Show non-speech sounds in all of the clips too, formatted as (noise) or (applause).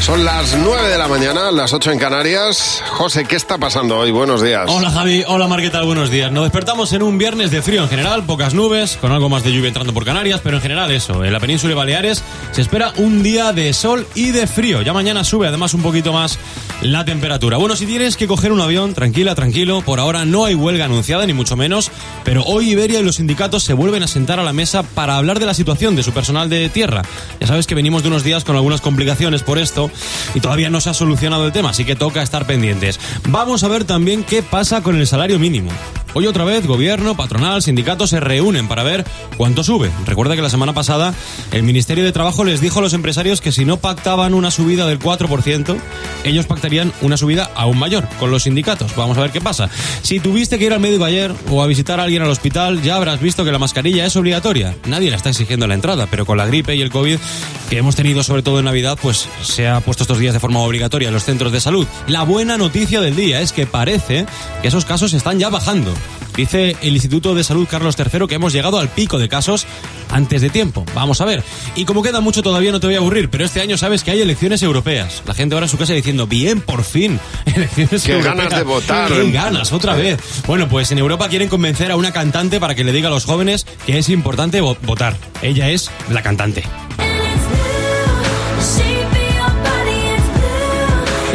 Son las 9 de la mañana, las 8 en Canarias. José, ¿qué está pasando hoy? Buenos días. Hola Javi, hola Mar, ¿qué tal? Buenos días. Nos despertamos en un viernes de frío en general, pocas nubes, con algo más de lluvia entrando por Canarias, pero en general eso. En la península de Baleares se espera un día de sol y de frío. Ya mañana sube además un poquito más la temperatura. Bueno, si tienes que coger un avión, tranquila, tranquilo. Por ahora no hay huelga anunciada, ni mucho menos, pero hoy Iberia y los sindicatos se vuelven a sentar a la mesa para hablar de la situación de su personal de tierra. Ya sabes que venimos de unos días con algunas complicaciones por esto y todavía no se ha solucionado el tema, así que toca estar pendientes. Vamos a ver también qué pasa con el salario mínimo. Hoy otra vez gobierno, patronal, sindicatos se reúnen para ver cuánto sube. Recuerda que la semana pasada el Ministerio de Trabajo les dijo a los empresarios que si no pactaban una subida del 4%, ellos pactarían una subida aún mayor con los sindicatos. Vamos a ver qué pasa. Si tuviste que ir al médico ayer o a visitar a alguien al hospital, ya habrás visto que la mascarilla es obligatoria. Nadie la está exigiendo a la entrada, pero con la gripe y el COVID que hemos tenido sobre todo en Navidad, pues se ha puesto estos días de forma obligatoria en los centros de salud. La buena noticia del día es que parece que esos casos están ya bajando. Dice el Instituto de Salud Carlos III que hemos llegado al pico de casos antes de tiempo. Vamos a ver. Y como queda mucho todavía no te voy a aburrir, pero este año sabes que hay elecciones europeas. La gente ahora en su casa diciendo, bien, por fin, (laughs) elecciones Qué europeas. ganas de votar. Qué ganas, otra vez. Bueno, pues en Europa quieren convencer a una cantante para que le diga a los jóvenes que es importante vo- votar. Ella es la cantante.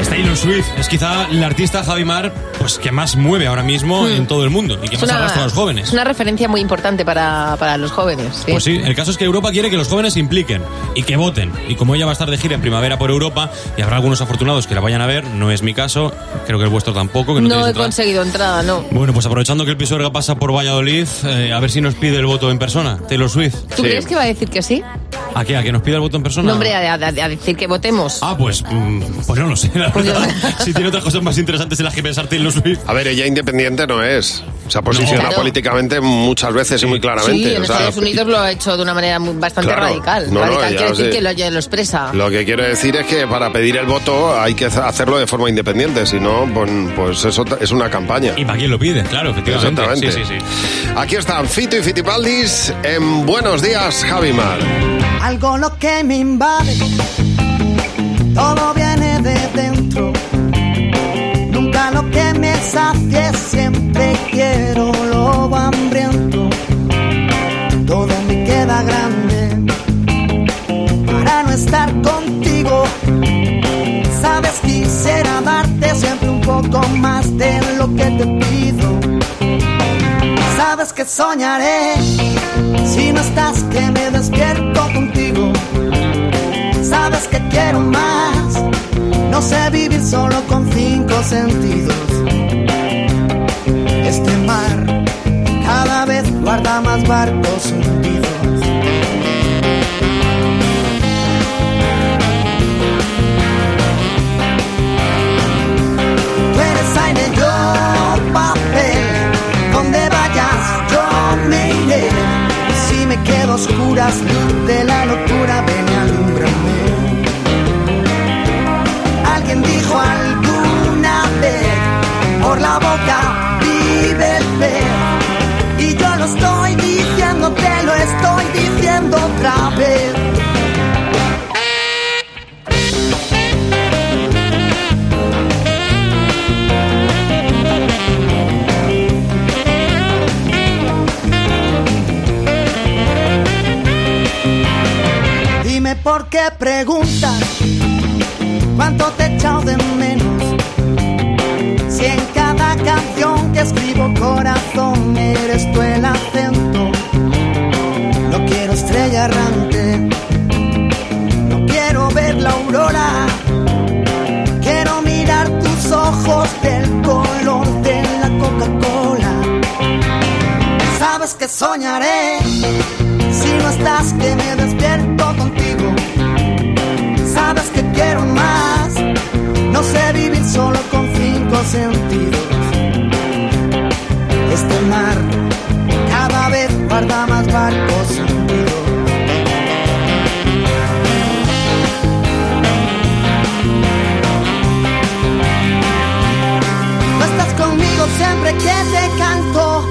Es Taylor Swift es quizá la artista Javi Mar pues que más mueve ahora mismo en todo el mundo y que Es más una, arrastra a los jóvenes. es una referencia muy importante para, para los jóvenes. ¿sí? Pues sí, el caso es que Europa quiere que los jóvenes se impliquen y que voten. Y como ella va a estar de gira en primavera por Europa y habrá algunos afortunados que la vayan a ver, no es mi caso, creo que el vuestro tampoco. Que no, he entrada. conseguido entrada, no. Bueno, pues aprovechando que el Pisuerga pasa por Valladolid, eh, a ver si nos pide el voto en persona. Taylor Swift. ¿Tú crees que va a decir que sí? ¿A qué? ¿A que nos pida el voto en persona? No, hombre, a, a- a decir que votemos. Ah, pues, mm, pues no lo sé, la verdad. (laughs) si tiene otras cosas más interesantes en las que pensar Taylor Swift. A ver, ella independiente no es. Se ha posicionado Claro. políticamente muchas veces y muy claramente. sí, en o sea, Estados Unidos lo ha hecho de una manera muy- bastante Claro. radical. No, no, radical quiere decir que lo, ya lo expresa. Lo que quiero decir es que para pedir el voto hay que hacerlo de forma independiente, si no, pues, pues eso es una campaña. ¿Y para quién lo pide? Claro, efectivamente. Exactamente. Sí, sí, sí. Aquí están Fito y Fitipaldis en Buenos Días, Javimar. Algo lo que me invade, todo viene de dentro. Que me sacie, siempre quiero lo hambriento. Todo me queda grande para no estar contigo. Sabes, quisiera darte siempre un poco más de lo que te pido. Sabes que soñaré si no estás que me despierto contigo. Sabes que quiero más. No sé vivir solo con cinco sentidos. Este mar cada vez guarda más barcos hundidos. Tú eres aire, yo papel. Donde vayas, yo me iré. Si me quedo oscuras, de la locura, por la boca vive el pez. Y yo lo estoy diciendo, te lo estoy diciendo otra vez. Dime por qué preguntas cuánto te he de menos. Corazón eres tú el acento. No quiero estrella errante, no quiero ver la aurora. Quiero mirar tus ojos del color de la Coca-Cola. Sabes que soñaré si no estás que me despierto contigo. Sabes que quiero más. No sé vivir solo con cinco sentidos. Este mar cada vez guarda más barcos. No estás conmigo siempre que te canto.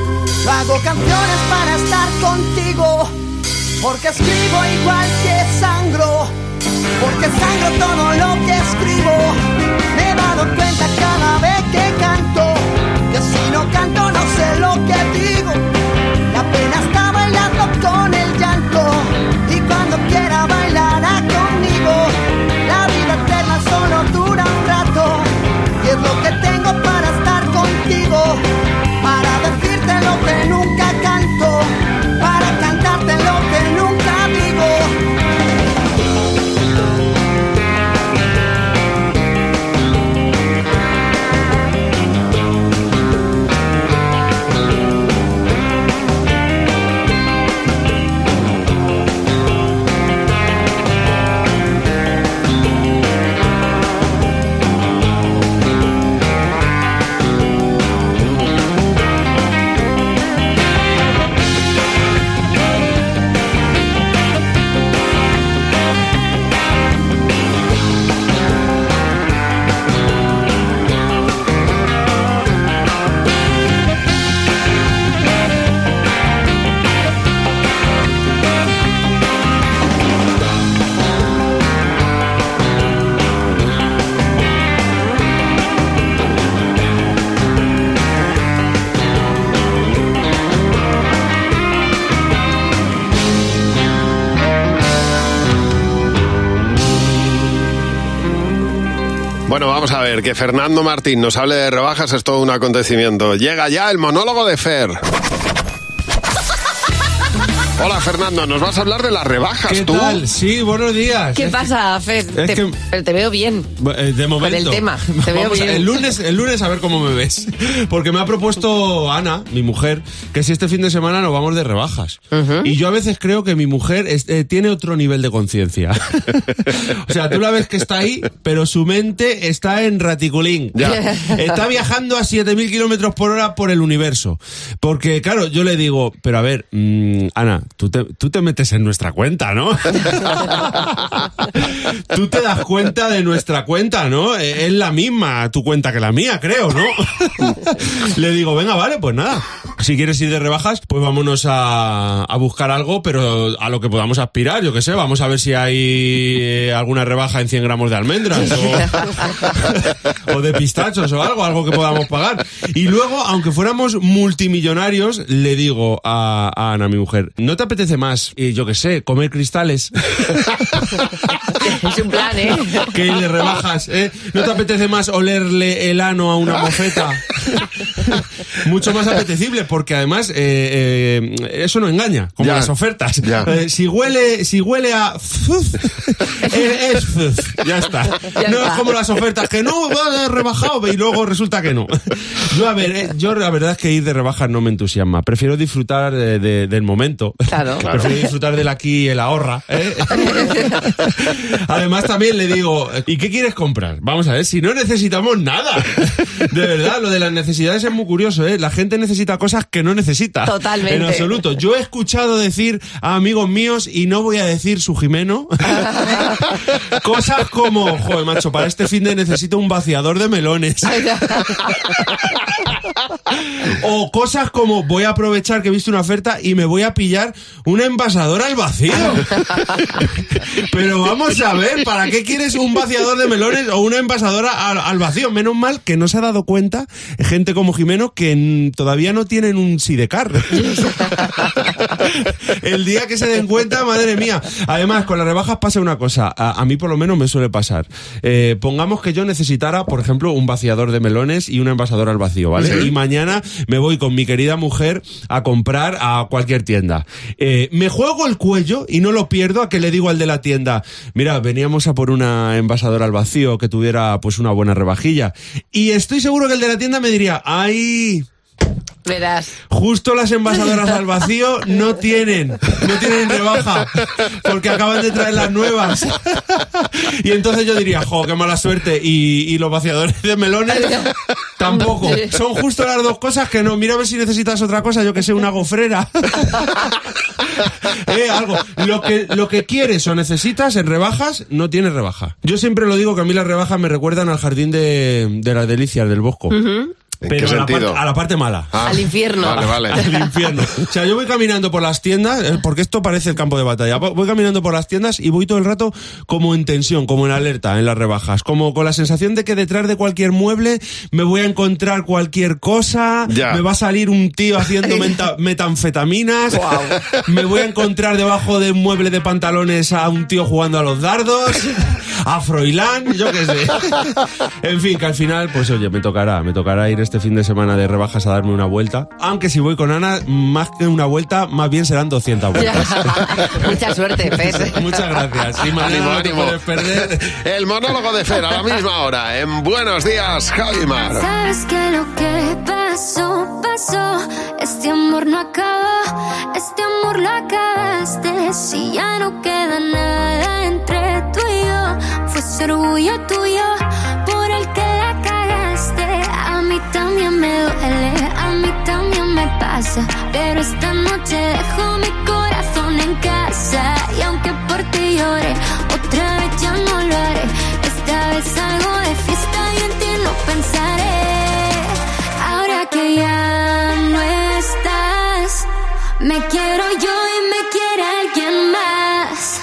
Hago canciones para estar contigo. Porque escribo igual que sangro. Porque sangro todo lo que escribo. Me he dado cuenta cada vez que canto, no sé lo que digo. La pena está bailando con el llanto y cuando quiera bailará conmigo. La vida eterna solo dura un rato y es lo que tengo. Vamos a ver, que Fernando Martín nos hable de rebajas es todo un acontecimiento. Llega ya el monólogo de Fer. Hola Fernando, nos vas a hablar de las rebajas ¿Qué tú. tal? Sí, buenos días. ¿Qué Es pasa, Fer? es Te, que- pero te veo bien. eh, De momento. el tema, te veo a- bien. El lunes, el lunes a ver cómo me ves. (laughs) Porque me ha propuesto Ana, mi mujer, que si este fin de semana nos vamos de rebajas. Y yo a veces creo que mi mujer es- eh, tiene otro nivel de conciencia. (laughs) o sea, tú la ves que está ahí, pero su mente está en raticulín. Ya. (laughs) Está viajando a 7.000 kilómetros por hora por el universo. Porque, claro, yo le digo, pero a ver, mm, Ana, tú te, tú te metes en nuestra cuenta, ¿no? (laughs) tú te das cuenta de nuestra cuenta, ¿no? Eh, Es la misma tu cuenta que la mía, creo, ¿no? le digo, venga, vale, pues nada. Si quieres ir de rebajas, pues vámonos a, a buscar algo, pero a lo que podamos aspirar, yo qué sé, vamos a ver si hay eh, alguna rebaja en 100 gramos de almendras o, (laughs) o de pistachos o algo, algo que podamos pagar. Y luego, aunque fuéramos multimillonarios, le digo a, a Ana, mi mujer, ¿no te apetece más, eh, yo qué sé, comer cristales? Es un plan, ¿eh? (laughs) que ir de rebajas, ¿eh? ¿No te apetece más olerle el ano a una mofeta? (laughs) Mucho más apetecible, porque además eh, eh, eso no engaña, como Ya. las ofertas. Ya. Eh, si huele, si huele a fuf, es, es fuf, ya está. Ya no está. es como las ofertas que no va rebajado y luego resulta que no. Yo a ver, eh, yo la verdad es que ir de rebajas no me entusiasma. Prefiero disfrutar de- de- del momento. Claro. Prefiero disfrutar del aquí y el ahorra. ¿eh? (laughs) Además también le digo, ¿y qué quieres comprar? Vamos a ver, si no necesitamos nada. De verdad, lo de las necesidades es muy curioso, ¿eh? La gente necesita cosas que no necesita. Totalmente. En absoluto. Yo he escuchado decir a amigos míos, y no voy a decir su Jimeno, (laughs) cosas como, joder, macho, para este fin de necesito un vaciador de melones. (laughs) O cosas como voy a aprovechar que he visto una oferta y me voy a pillar una envasadora al vacío. (laughs) Pero vamos a ver, ¿para qué quieres un vaciador de melones o una envasadora al, al vacío? Menos mal que no se ha dado cuenta gente como Jimeno que todavía no tienen un sidecar. (laughs) El día que se den cuenta, madre mía. Además, con las rebajas pasa una cosa. A, a mí por lo menos me suele pasar. Eh, pongamos que yo necesitara, por ejemplo, un vaciador de melones y una envasadora al vacío, ¿vale? Y mañana me voy con mi querida mujer a comprar a cualquier tienda. Eh, me juego el cuello y no lo pierdo a que le digo al de la tienda, mira, veníamos a por una envasadora al vacío que tuviera pues una buena rebajilla. Y estoy seguro que el de la tienda me diría, ay... Verás. Justo las envasadoras al vacío no tienen, no tienen rebaja, porque acaban de traer las nuevas. Y entonces yo diría, jo, qué mala suerte. Y, y los vaciadores de melones tampoco. Son justo las dos cosas que no. Mira a ver si necesitas otra cosa, yo que sé, una gofrera. (laughs) Eh, algo. Lo que, lo que quieres o necesitas en rebajas, no tiene rebaja. Yo siempre lo digo que a mí las rebajas me recuerdan al jardín de, de las delicias del Bosco. ¿En Pero qué a la, sentido? parte, a la parte mala. Ah, Al infierno. Vale, vale. (laughs) al infierno. O sea, yo voy caminando por las tiendas, eh, porque esto parece el campo de batalla. Voy caminando por las tiendas y voy todo el rato como en tensión, como en alerta en las rebajas, como con la sensación de que detrás de cualquier mueble me voy a encontrar cualquier cosa, Ya. me va a salir un tío haciendo (laughs) meta- metanfetaminas, (laughs) me voy a encontrar debajo de un mueble de pantalones a un tío jugando a los dardos, a Froilán, yo qué sé. En fin, que al final, pues oye, me tocará, me tocará ir este fin de semana de rebajas a darme una vuelta. Aunque si voy con Ana, más que una vuelta, más bien serán 200 (laughs) vueltas. Mucha suerte, Fer. Muchas gracias. Y mañana Ánimo, no te ánimo. puedes perder. El monólogo de Fer a la misma hora en Buenos Días, Javimar. Sabes que lo que pasó, pasó. Este amor no acaba, este amor lo acabaste. Si ya no queda nada entre tú y yo, fue ser orgullo tuyo Pero esta noche dejo mi corazón en casa. Y aunque por ti llore, otra vez ya no lo haré. Esta vez salgo de fiesta y en ti no pensaré. Ahora que ya no estás, me quiero yo y me quiere alguien más.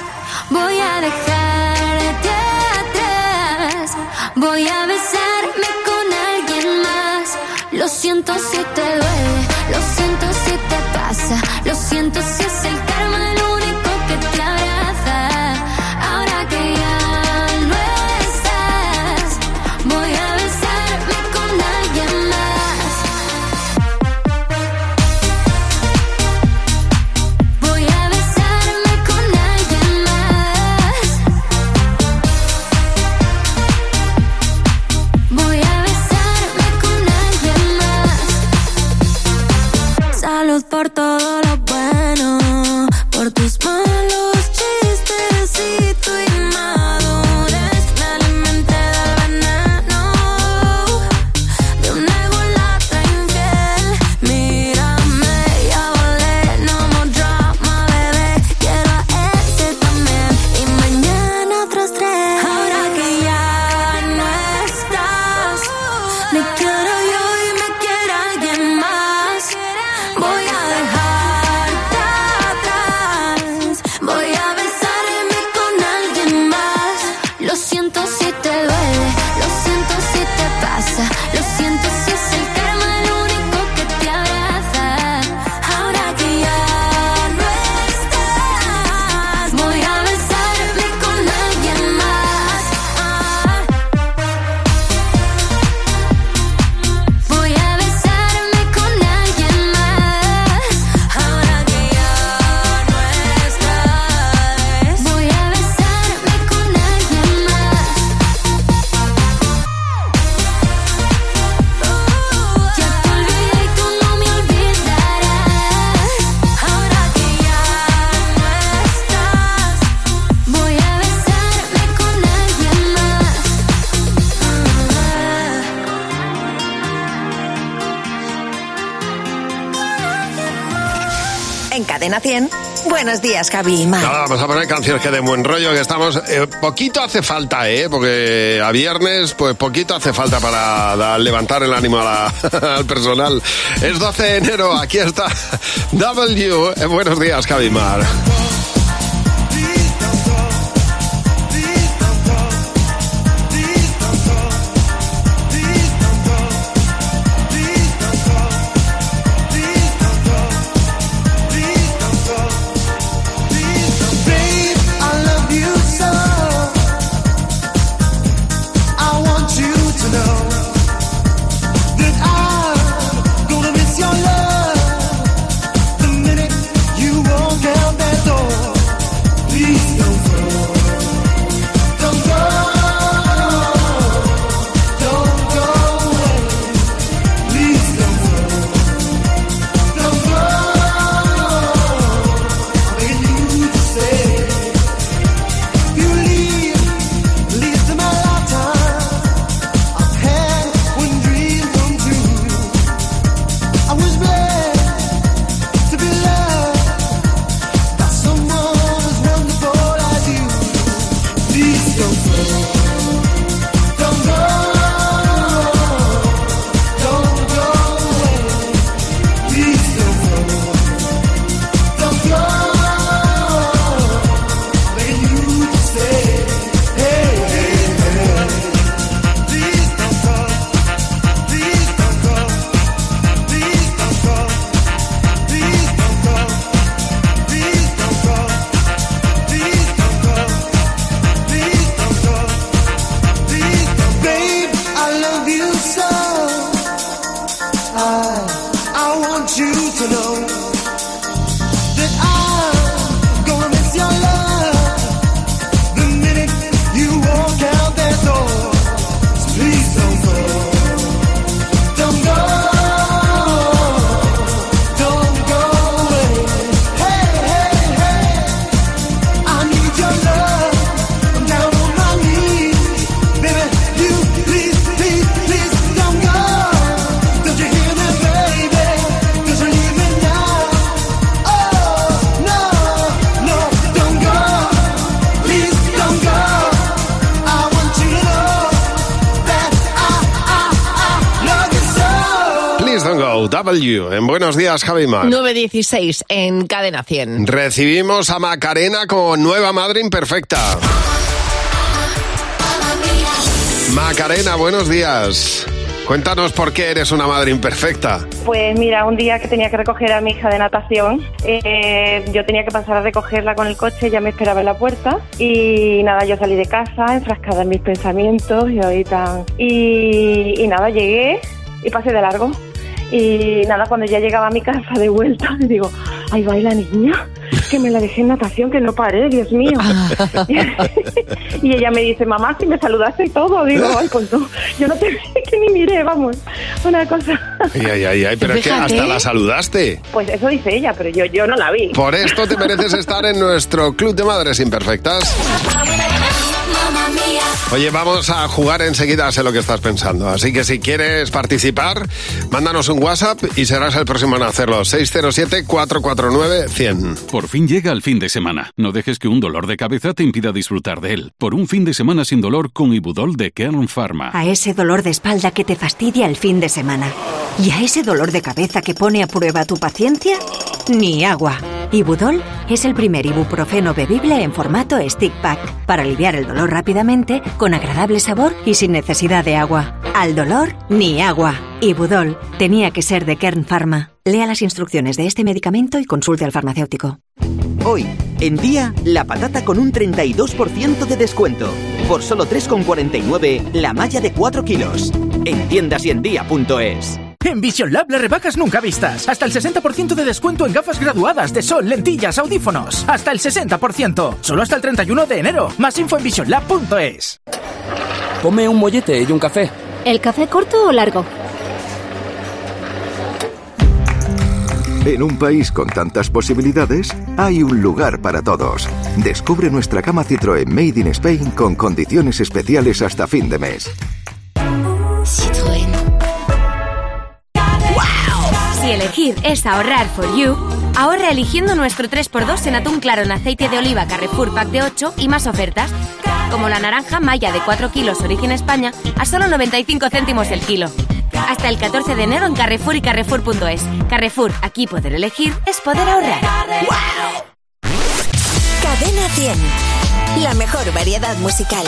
Voy a dejarte atrás, voy a besarme con alguien más. Lo siento si te duele, lo siento si te pasa, lo siento si es el karma Cadena 100, buenos días, Javi vamos a poner canciones que de buen rollo, que estamos... eh, poquito hace falta, ¿eh? Porque a viernes, pues poquito hace falta para levantar el ánimo a la- (laughs) al personal. Es 12 de enero, aquí está (laughs) W. Eh, buenos días. Babe, En Buenos Días, Cabimar. 9.16 en Cadena 100. Recibimos a Macarena como nueva madre imperfecta. Macarena, buenos días. Cuéntanos por qué eres una madre imperfecta. Pues mira, un día que tenía que recoger a mi hija de natación, eh, yo tenía que pasar a recogerla con el coche, ella me esperaba en la puerta y nada, yo salí de casa enfrascada en mis pensamientos y ahorita... Y, y nada, llegué y pasé de largo. Y nada, cuando ya llegaba a mi casa de vuelta, le digo, ahí va la niña, que me la dejé en natación, que no paré, Dios mío. (laughs) y ella me dice, mamá, si me saludaste y todo. Digo, ay, pues no, yo no te vi (laughs) que ni miré, vamos, una cosa. Ay, ay, ay, ay, pero es que hasta la saludaste. Pues eso dice ella, pero yo, yo no la vi. Por esto te mereces estar en nuestro Club de Madres Imperfectas. Oye, vamos a jugar enseguida, sé lo que estás pensando. Así que si quieres participar, mándanos un WhatsApp y serás el próximo en hacerlo. 607-449-100. Por fin llega el fin de semana. No dejes que un dolor de cabeza te impida disfrutar de él. Por un fin de semana sin dolor con Ibudol de Kern Pharma. A ese dolor de espalda que te fastidia el fin de semana. Y a ese dolor de cabeza que pone a prueba tu paciencia, ni agua. Ibudol es el primer ibuprofeno bebible en formato stick pack para aliviar el dolor rápidamente, con agradable sabor y sin necesidad de agua. Al dolor, ni agua. Ibudol tenía que ser de Kern Pharma. Lea las instrucciones de este medicamento y consulte al farmacéutico. Hoy, en día, la patata con un 32% de descuento. Por solo 3,49 la malla de 4 kilos. En tiendasyendia.es. En Vision Lab las rebajas nunca vistas. Hasta el 60% de descuento en gafas graduadas de sol, lentillas, audífonos. Hasta el 60%. Solo hasta el 31 de enero. Más info en visionlab.es. Ponme un mollete y un café. ¿El café corto o largo? En un país con tantas posibilidades, hay un lugar para todos. Descubre nuestra cama Citroën Made in Spain con condiciones especiales hasta fin de mes. Elegir es ahorrar for you, ahorra eligiendo nuestro 3x2 en atún claro en aceite de oliva Carrefour Pack de 8 y más ofertas, como la naranja Maya de 4 kilos origen España a solo 95 céntimos el kilo. Hasta el 14 de enero en Carrefour y Carrefour.es. Carrefour, aquí poder elegir es poder ahorrar. Cadena 100. La mejor variedad musical.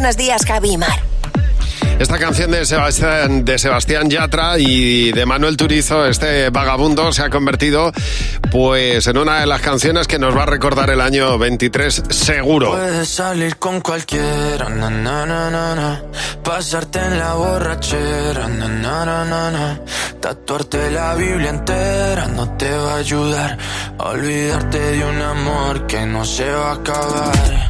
Buenos días, Javi y Mar. Esta canción de Sebastián, de Sebastián Yatra y de Manuel Turizo, este vagabundo, se ha convertido pues en una de las canciones que nos va a recordar el año 23 seguro. Puedes salir con cualquiera, na, na, na, na, na. pasarte en la borrachera, na, na, na, na, na. tatuarte la Biblia entera no te va a ayudar a olvidarte de un amor que no se va a acabar.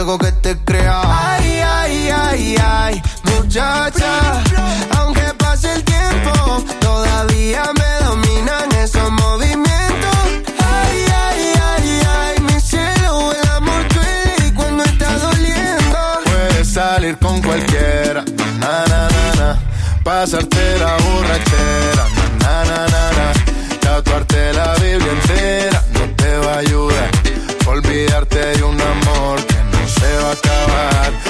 algo que te crea. Ay, ay, ay, ay, muchacha. Aunque pase el tiempo, todavía me dominan esos movimientos. Ay, ay, ay, ay, mi cielo, el amor duele y cuando está doliendo. Puedes salir con cualquiera, na, na, na, na. pasarte la borrachera, na, na, na, na. tatuarte la Biblia entera no te va a ayudar, olvidarte acabar.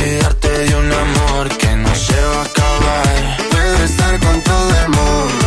Olvidarte de un amor que no se va a acabar. Puedes estar con todo el mundo,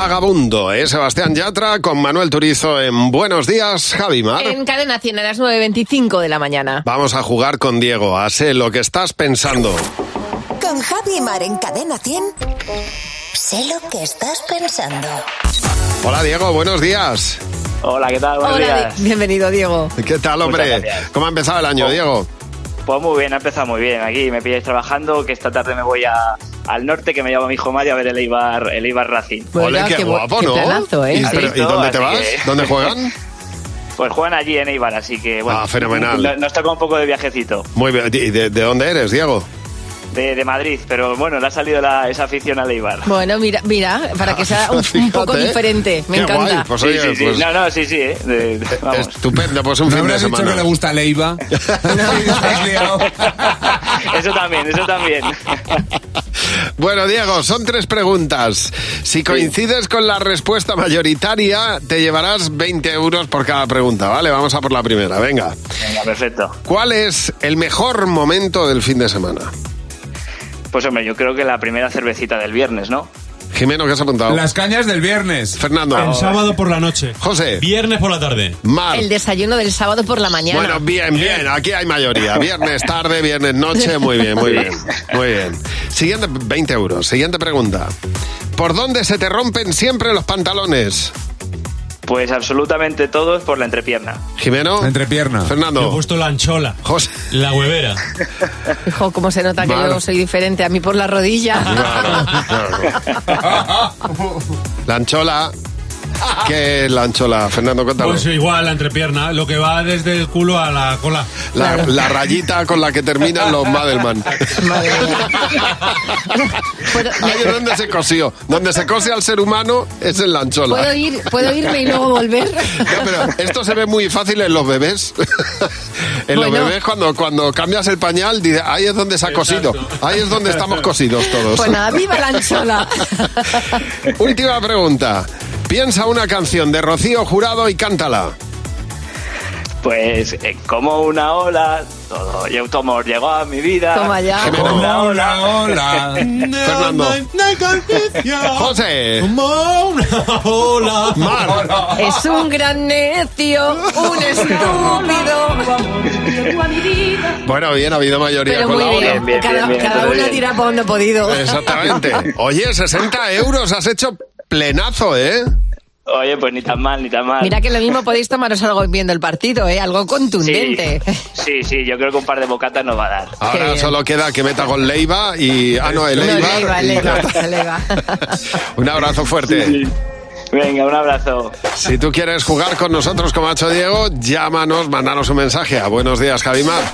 Vagabundo, ¿eh? Sebastián Yatra con Manuel Turizo en Buenos Días, Javi Mar. En Cadena 100 a las 9.25 de la mañana. Vamos a jugar con Diego, a sé lo que estás pensando. Con Javi y Mar en Cadena 100, sé lo que estás pensando. Hola Diego, buenos días. Hola, ¿qué tal? Buenos Hola, días. Di- bienvenido Diego. ¿Qué tal, hombre? ¿Cómo ha empezado el año, Oh. Diego? Pues muy bien, ha empezado muy bien. Aquí me pilláis trabajando, que esta tarde me voy a, al norte, que me llama mi hijo Mario a ver el Eibar, el Eibar Racing. Ole, qué, guapo, ¿no? ¿eh? ¿Y, ¿Has pero- ¿y visto? dónde te vas? que- ¿Dónde juegan? (laughs) Pues juegan allí en Eibar, así que bueno. Ah, fenomenal. no- Nos toca un poco de viajecito. Muy bien. ¿Y de, de dónde eres, Diego? De, de Madrid, pero bueno, le ha salido la, esa afición al Eibar. Bueno, mira, mira, para que sea un, (laughs) un poco ¿eh? diferente. Me Qué encanta. guay, pues sí, oye, sí, sí. pues- No, no, sí, sí, eh. De- de- vamos. Estupendo, pues un ¿No fin de habrás dicho semana. que le gusta Leiva? (laughs) (laughs) Eso también, eso también. Bueno, Diego, son tres preguntas. Si coincides con la respuesta mayoritaria, te llevarás 20 euros por cada pregunta, ¿vale? Vamos a por la primera, venga. Venga, perfecto. ¿Cuál es el mejor momento del fin de semana? Pues hombre, yo creo que la primera cervecita del viernes, ¿no? Jimeno, ¿qué has apuntado? Las cañas del viernes. Fernando. El sábado por la noche. José. Viernes por la tarde. Mar. El desayuno del sábado por la mañana. Bueno, bien, bien, aquí hay mayoría. Viernes tarde, viernes noche, muy bien, muy bien. Muy bien. Siguiente, 20 euros. Siguiente pregunta. ¿Por dónde se te rompen siempre los pantalones? Pues absolutamente todos por la entrepierna. Jimeno. Entrepierna. Fernando. Yo he puesto la anchola. José. La huevera. Hijo, cómo se nota que yo soy diferente a mí por la rodilla. (laughs) La anchola. (laughs) ¿Qué es la anchola? Fernando, cuéntalo. Pues igual, la entrepierna, lo que va desde el culo a la cola. La, la rayita con la que terminan los (laughs) Madelman. Ahí es donde se cosió. Donde se cose al ser humano es en la anchola. ¿Puedo, ir, ¿Puedo irme y luego volver? (laughs) No, pero esto se ve muy fácil en los bebés. en los Bueno. bebés, cuando, cuando cambias el pañal, dice, ahí es donde se ha cosido. Ahí es donde estamos cosidos todos. Pues nada, viva la anchola. Última pregunta. Piensa una canción de Rocío Jurado y cántala. Pues eh, como una ola, todo y automor llegó a mi vida. Toma ya. Como una ola, ola. (laughs) Fernando. José. Hola. Mar. Es un gran necio, un estúpido. Bueno, bien, ha habido mayoría Pero con muy la ola. bien. Cada bien, cada una tira por donde ha podido. Exactamente. Oye, 60 euros has hecho plenazo, ¿eh? Oye, pues ni tan mal, ni tan mal. Mira que lo mismo podéis tomaros algo viendo el partido, ¿eh? Algo contundente. Sí, sí, yo creo que un par de bocatas nos va a dar. Ahora solo queda que meta con Leiva y... Ah, no, el No, Leiva. Leiva, y Leiva. Leiva. Un abrazo fuerte. Venga, un abrazo. Si tú quieres jugar con nosotros como ha hecho Diego, llámanos, mandanos un mensaje a Buenos Días, Javimar.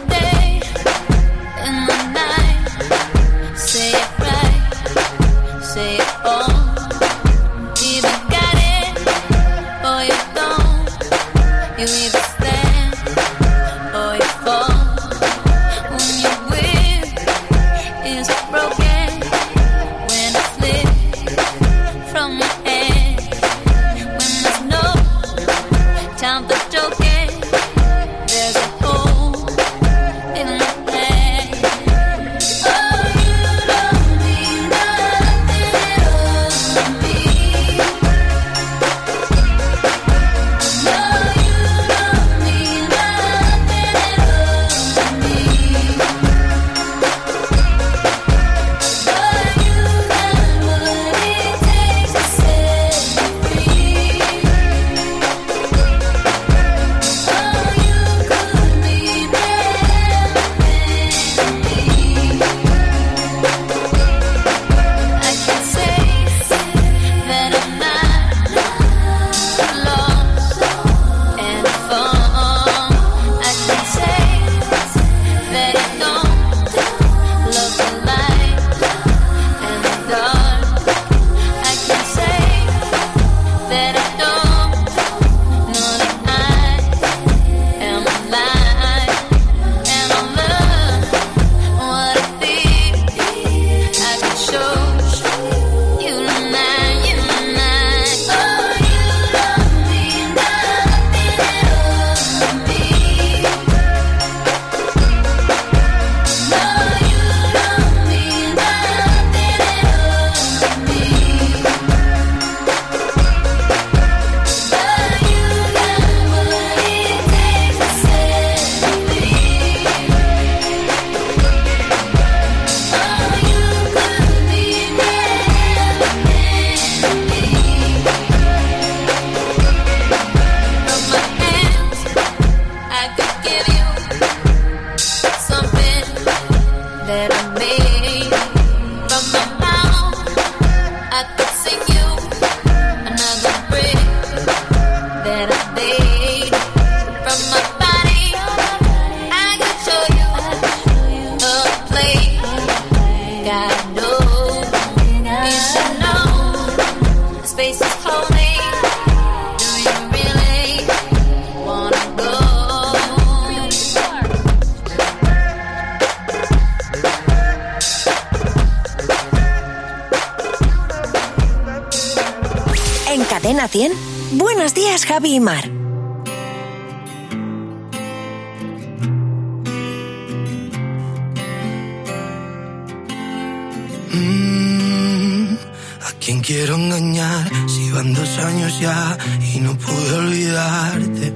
Y no pude olvidarte?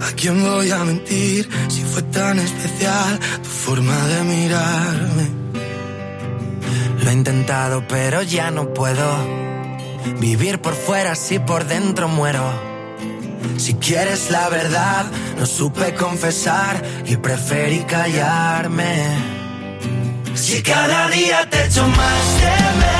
¿A quién voy a mentir si fue tan especial tu forma de mirarme? Lo he intentado pero ya no puedo vivir por fuera si por dentro muero. Si quieres la verdad, no supe confesar y preferí callarme. Si cada día te echo más de menos,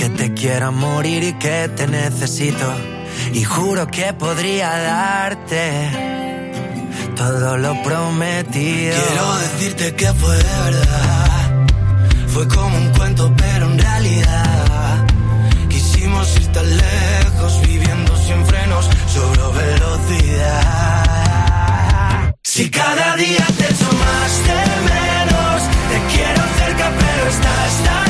Que te quiero morir y que te necesito. Y juro que podría darte todo lo prometido. Quiero decirte que fue de verdad. Fue como un cuento, pero en realidad. Quisimos ir tan lejos, viviendo sin frenos, sobre velocidad. Si cada día te echo más de menos, te quiero cerca, pero estás tan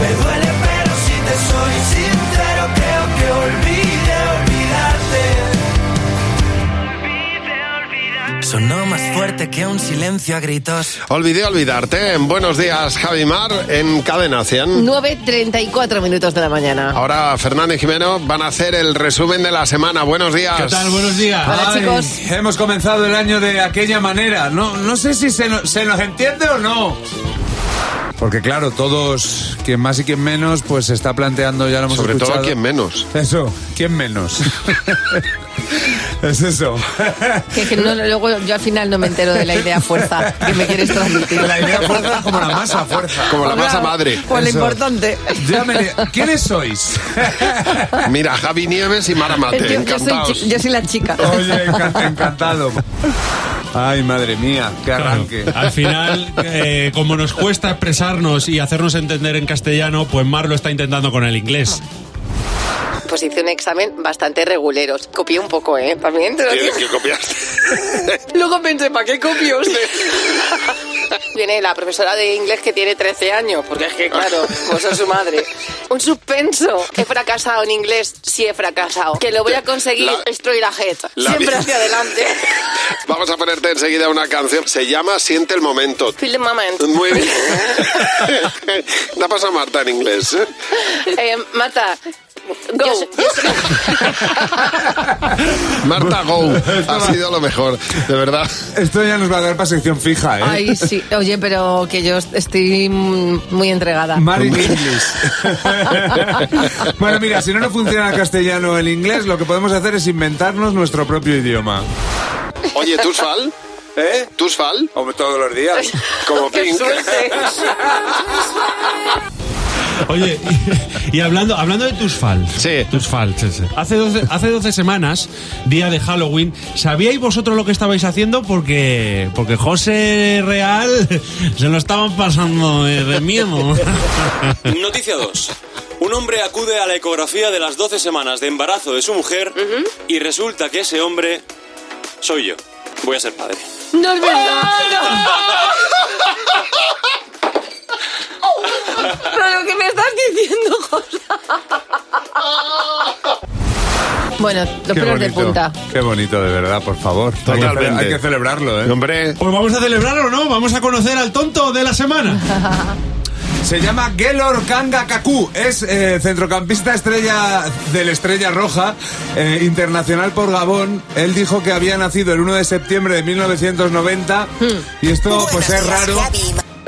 Me duele pero si te soy sincero creo que olvide olvidarte. Sonó más fuerte que un silencio a gritos. Olvidé olvidarte. En Buenos días, Javi Mar, en Cadena 100. 9.34 minutos de la mañana. Ahora Fernando y Jimeno van a hacer el resumen de la semana. Buenos días. ¿Qué tal? Buenos días. Hola, Ay, chicos. Hemos comenzado el año de aquella manera. No, no sé si se, no- se nos entiende o no. Porque claro, todos, quien más y quien menos, pues se está planteando, ya lo hemos Sobre todo escuchado. quien menos. Eso, ¿quién menos? (laughs) (laughs) es eso. Que, que no- luego yo al final no me entero de la idea fuerza que me quieres transmitir. La idea fuerza como la masa fuerza. Como la masa Claro, madre. Pues lo importante. Llámenle, ¿Quiénes sois? (laughs) Mira, Javi Nieves y Mara Mate, Yo, yo soy, yo soy la chica. Oye, encan- encantado. Ay, madre mía, qué arranque. Al final, eh, como nos cuesta expresarnos y hacernos entender en castellano, pues Mar lo está intentando con el inglés. Pues hice un examen bastante reguleros. Copié un poco, ¿eh? También te lo ¿Qué, digo. qué copiaste? (laughs) Luego pensé, ¿para qué copio? (laughs) Viene la profesora de inglés que tiene 13 años, porque es que, claro, vos sos su madre. Un suspenso. He fracasado en inglés, sí he fracasado. Que lo voy a conseguir, La- estoy la la Siempre hacia adelante. (laughs) Vamos a ponerte enseguida una canción. Se llama Siente el momento. Feel the moment. Muy bien. La pasa Marta en inglés. ¿eh? Eh, Marta, go. (laughs) Marta Go. (laughs) Ha sido lo mejor, de verdad. Esto ya nos va a dar para sección fija, ¿eh? Ay, sí. Oye, pero que yo estoy muy entregada. Marin English. (laughs) bueno, mira, si no nos funciona el castellano o el inglés, lo que podemos hacer es inventarnos nuestro propio idioma. Oye, ¿Tusfal? ¿Eh? ¿Tusfal? Como todos los días. Como ¡Qué Pink. Oye, y, y hablando, hablando de tus fals. Sí. Tus fals. sí, sí. Hace 12, hace 12 semanas, día de Halloween, ¿sabíais vosotros lo que estabais haciendo? Porque, porque José Real se lo estaban pasando de, de miedo. (laughs) Noticia 2. Un hombre acude a la ecografía de las 12 semanas de embarazo de su mujer y resulta que ese hombre soy yo. voy a ser padre. No es verdad. (laughs) Pero lo que me estás diciendo, José. Bueno, los Qué pelos de bonito, punta. Qué bonito, de verdad, por favor. Hay que, Totalmente. hay que celebrarlo, ¿eh? Hombre, Pues vamos a celebrarlo, ¿no? Vamos a conocer al tonto de la semana. (laughs) Se llama Gelor Kanga Kaku. Es eh, centrocampista estrella del Estrella Roja, eh, internacional por Gabón. Él dijo que había nacido el 1 de septiembre de 1990. Y esto, pues es raro.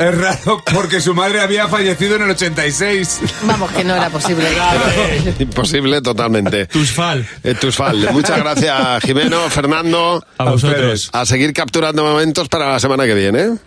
Es raro porque su madre había fallecido en el 86. Vamos, que no era posible. imposible totalmente. Tusfal. Eh, Tusfal. Muchas gracias, Jimeno, Fernando. A vosotros. A seguir capturando momentos para la semana que viene.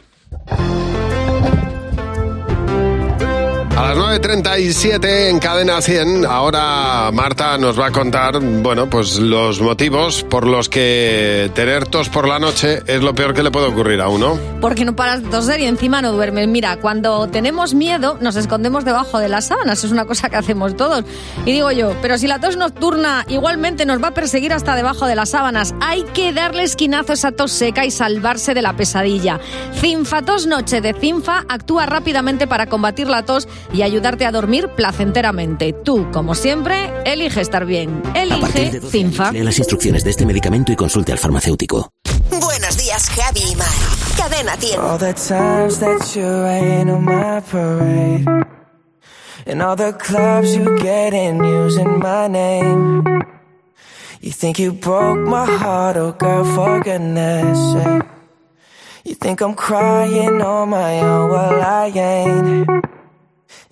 Las 9.37 en Cadena 100, ahora Marta nos va a contar, bueno, pues los motivos por los que tener tos por la noche es lo peor que le puede ocurrir a uno. Porque no paras de toser y encima no duermes. Mira, cuando tenemos miedo nos escondemos debajo de las sábanas, es una cosa que hacemos todos. Y digo yo, pero si la tos nocturna igualmente nos va a perseguir hasta debajo de las sábanas, hay que darle esquinazo a esa tos seca y salvarse de la pesadilla. Cinfatos Noche de Cinfa actúa rápidamente para combatir la tos y ayudarte a dormir placenteramente. Tú, como siempre, elige estar bien. Elige Cinfa. Lea las instrucciones de este medicamento y consulte al farmacéutico. Buenos días, Javi y Mar. Cadena 100. All the times that you rain on my parade. And all the clubs you get in using my name. You think you broke my heart, oh girl, for goodness sake. You think I'm crying on my own, well I ain't.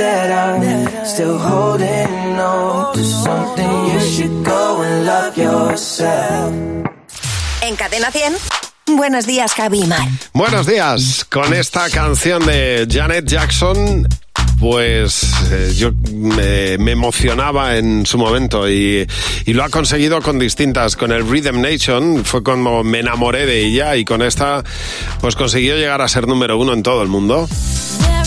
that I'm still holding on to something, you should go and love yourself. En Cadena 100. Buenos días, Javi Mar. Buenos días. Con esta canción de Janet Jackson, pues eh, yo me, me emocionaba en su momento y, y lo ha conseguido con distintas. Con el Rhythm Nation fue como me enamoré de ella y con esta pues consiguió llegar a ser número uno en todo el mundo. There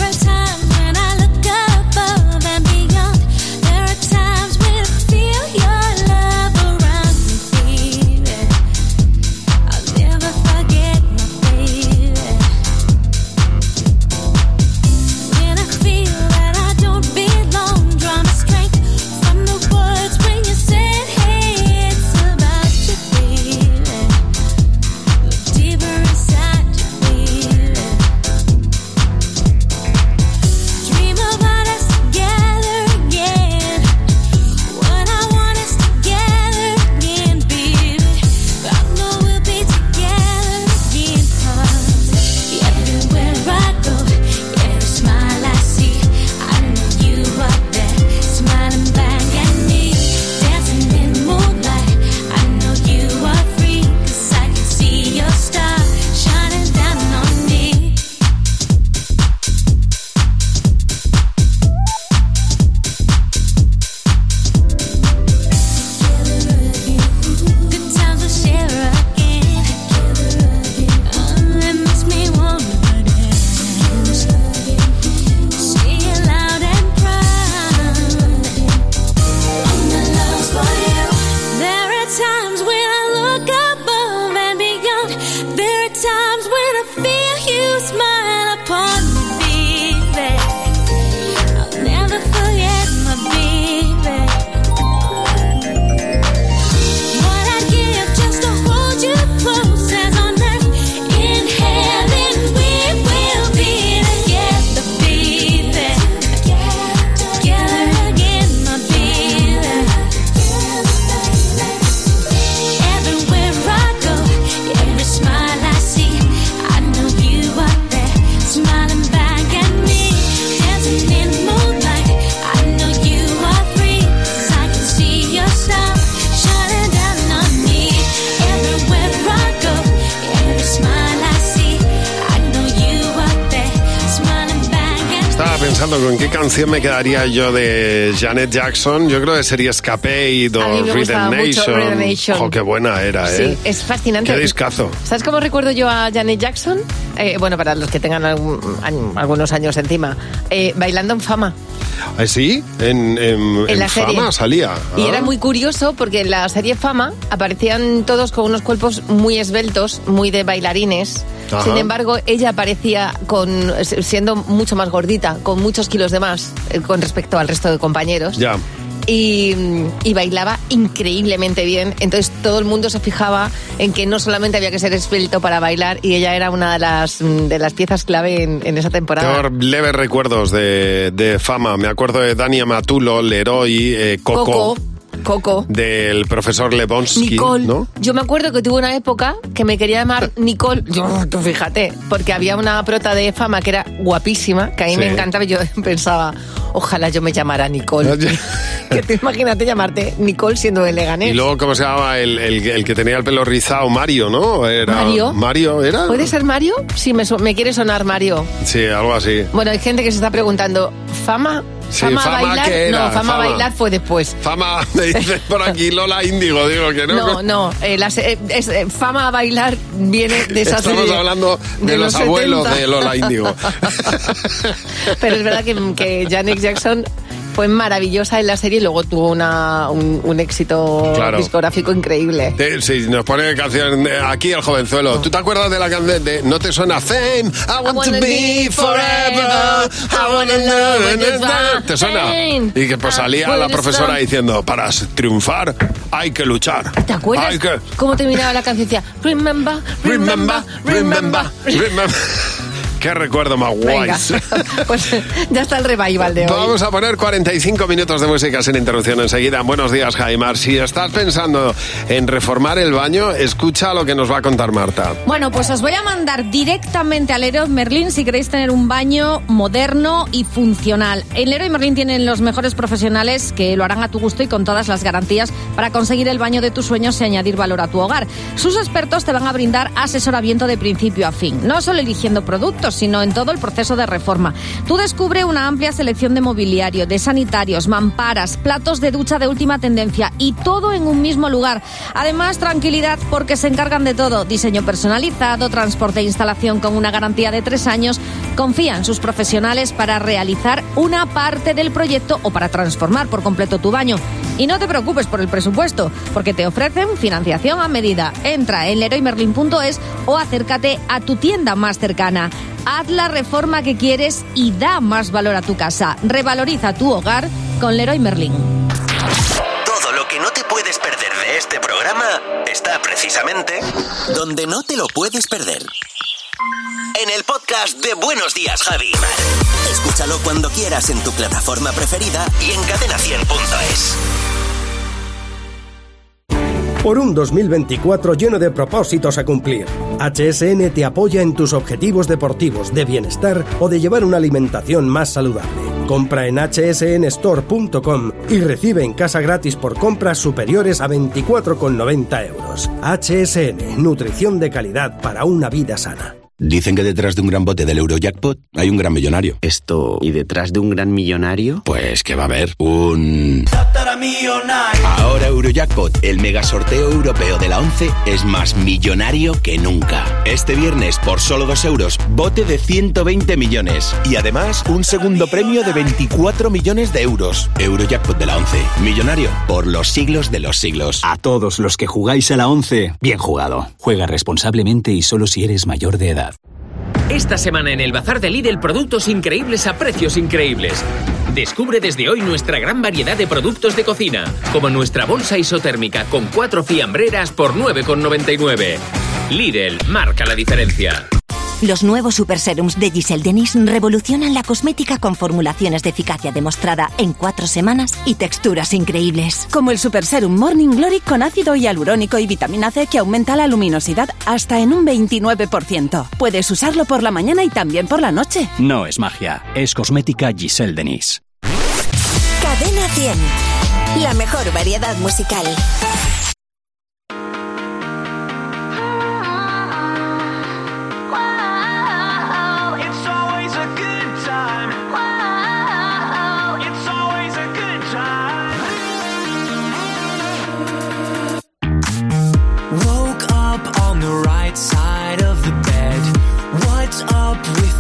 quedaría yo de Janet Jackson. Yo creo que sería Escape o Rhythm Nation. Nation. Jo, qué buena era, Sí, ¿eh? es fascinante. Qué discazo. ¿Sabes cómo recuerdo yo a Janet Jackson? Eh, bueno, para los que tengan algún- algunos años encima. Eh, bailando en fama. ¿Eh, ¿Sí? En, en, en la serie. Fama salía. Y Ah. era muy curioso porque en la serie Fama aparecían todos con unos cuerpos muy esbeltos, muy de bailarines. Ajá. Sin embargo, ella aparecía con, siendo mucho más gordita, con muchos kilos de más eh, con respecto al resto de compañeros. Ya. y, y bailaba increíblemente bien. Entonces todo el mundo se fijaba en que no solamente había que ser esbelto para bailar y ella era una de las, mm, de las piezas clave en, en esa temporada. Tengo leves recuerdos de, de fama. Me acuerdo de Dani Matulo, Leroy, eh, Coco, Coco, Coco. del profesor Lebonsky, Nicole. ¿no? Yo me acuerdo que tuve una época que me quería llamar (laughs) Nicole. Yo, tú fíjate, porque había una prota de fama que era guapísima, que a mí Sí. me encantaba y yo (laughs) pensaba, ojalá yo me llamara Nicole. (laughs) que te imagínate llamarte Nicole siendo de Leganés. Y luego, ¿cómo se llamaba? El, el- el que tenía el pelo rizado, Mario, ¿no? Era, Mario. Mario, ¿era? ¿Puede ser Mario? Sí, me, me quiere sonar Mario. Sí, algo así. Bueno, hay gente que se está preguntando, ¿fama? Sí, ¿Fama, ¿fama bailar? qué era? No, fama, Fama. bailar fue después. Fama, (laughs) me dice por aquí Lola Índigo, digo que no. No, no, eh, la se- eh, es, eh, fama a bailar viene de esa Estamos serie hablando de, de los, los abuelos 70. de Lola Índigo. (laughs) Pero es verdad que, que Janet Jackson fue maravillosa en la serie y luego tuvo una, un, un éxito Claro. discográfico increíble. Sí, nos pone canción eh, aquí el jovenzuelo. ¿Tú te acuerdas de la canción de No te suena Fame? I want to wanna be forever. I wanna love and- ¿Te suena? Y que pues salía Ah, la bueno, profesora diciendo, para triunfar hay que luchar. ¿Te acuerdas Hay que... cómo terminaba la canción? Decía, remember, remember, remember. Remember. Qué recuerdo más guay. (laughs) Pues ya está el revival de hoy. Vamos a poner 45 minutos de música sin interrupción enseguida. Buenos días, Jaimar. Si estás pensando en reformar el baño, escucha lo que nos va a contar Marta. Bueno, pues os voy a mandar directamente al Leroy Merlin si queréis tener un baño moderno y funcional. En Leroy Merlin tienen los mejores profesionales que lo harán a tu gusto y con todas las garantías para conseguir el baño de tus sueños y añadir valor a tu hogar. Sus expertos te van a brindar asesoramiento de principio a fin, no solo eligiendo productos, sino en todo el proceso de reforma. Tú descubre una amplia selección de mobiliario, de sanitarios, mamparas, platos de ducha de última tendencia y todo en un mismo lugar. Además, tranquilidad porque se encargan de todo. Diseño personalizado, transporte e instalación con una garantía de tres años. Confía en sus profesionales para realizar una parte del proyecto o para transformar por completo tu baño. Y no te preocupes por el presupuesto, porque te ofrecen financiación a medida. Entra en leroymerlin.es o acércate a tu tienda más cercana. Haz la reforma que quieres y da más valor a tu casa. Revaloriza tu hogar con Leroy Merlin. Todo lo que no te puedes perder de este programa está precisamente donde no te lo puedes perder. En el podcast de Buenos Días, Javi. Escúchalo cuando quieras en tu plataforma preferida y en cadena100.es. Por un 2024 lleno de propósitos a cumplir. HSN te apoya en tus objetivos deportivos, de bienestar o de llevar una alimentación más saludable. Compra en hsnstore.com y recibe en casa gratis por compras superiores a 24,90 euros. HSN, nutrición de calidad para una vida sana. Dicen que detrás de un gran bote del Eurojackpot hay un gran millonario. Esto, ¿y detrás de un gran millonario? Pues que va a haber un... Ahora Eurojackpot, el mega sorteo europeo de la 11, es más millonario que nunca. Este viernes, por solo 2 euros, bote de 120 millones. Y además, un segundo premio de 24 millones de euros. Eurojackpot de la 11, millonario por los siglos de los siglos. A todos los que jugáis a la 11, bien jugado. Juega responsablemente y solo si eres mayor de edad. Esta semana en el Bazar de Lidl productos increíbles a precios increíbles. Descubre desde hoy nuestra gran variedad de productos de cocina, como nuestra bolsa isotérmica con cuatro fiambreras por 9,99. Lidl marca la diferencia. Los nuevos Super Serums de Giselle Denis revolucionan la cosmética con formulaciones de eficacia demostrada en cuatro semanas y texturas increíbles. Como el Super Serum Morning Glory con ácido hialurónico y vitamina C que aumenta la luminosidad hasta en un 29%. Puedes usarlo por la mañana y también por la noche. No es magia, es cosmética Giselle Denis. Cadena 100. La mejor variedad musical.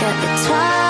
look at it twice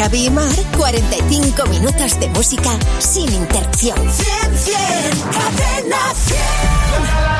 Javi y Mar, 45 minutos de música sin interrupción. 100, 100, cadena 100.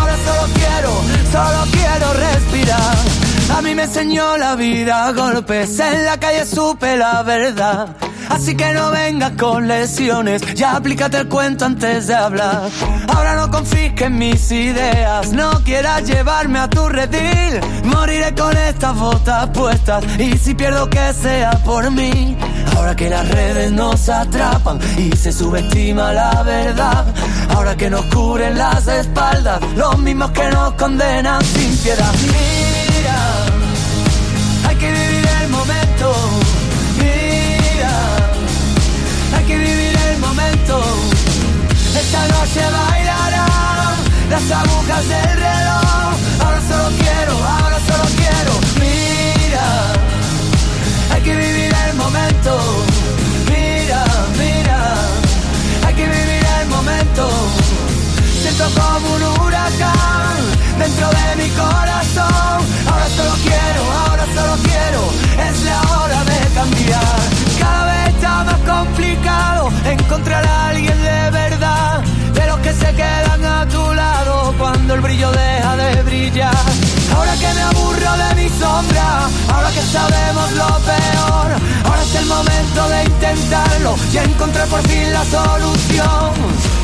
solo quiero, respirar. A mí me enseñó la vida golpes, en la calle supe la verdad. Así que no vengas con lesiones, ya aplícate el cuento antes de hablar. Ahora no confisques mis ideas, no quieras llevarme a tu redil. Moriré con estas botas puestas y si pierdo que sea por mí. Ahora que las redes nos atrapan y se subestima la verdad. Ahora que nos cubren las espaldas, los mismos que nos condenan sin piedad. Mira, hay que vivir el momento. Mira, hay que vivir el momento. Esta noche bailarán las agujas del reloj. Ahora solo quiero, ahora solo quiero. Mira, hay que vivir Mira, mira, hay que vivir el momento. Siento como un huracán dentro de mi corazón. Ahora solo quiero, ahora solo quiero. Es la hora de cambiar. Cada vez está más complicado encontrar a alguien de verdad. De los que se quedan a tu lado cuando el brillo deja de brillar. Ahora que me aburro de mi sombra, ahora que sabemos lo peor, ahora es el momento de intentarlo y encontrar por fin la solución.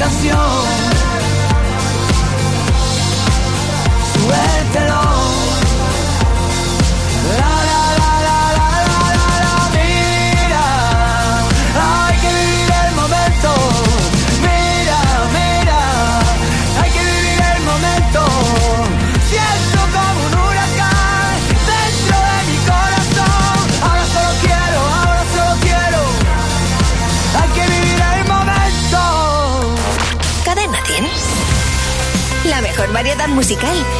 Canción, musical.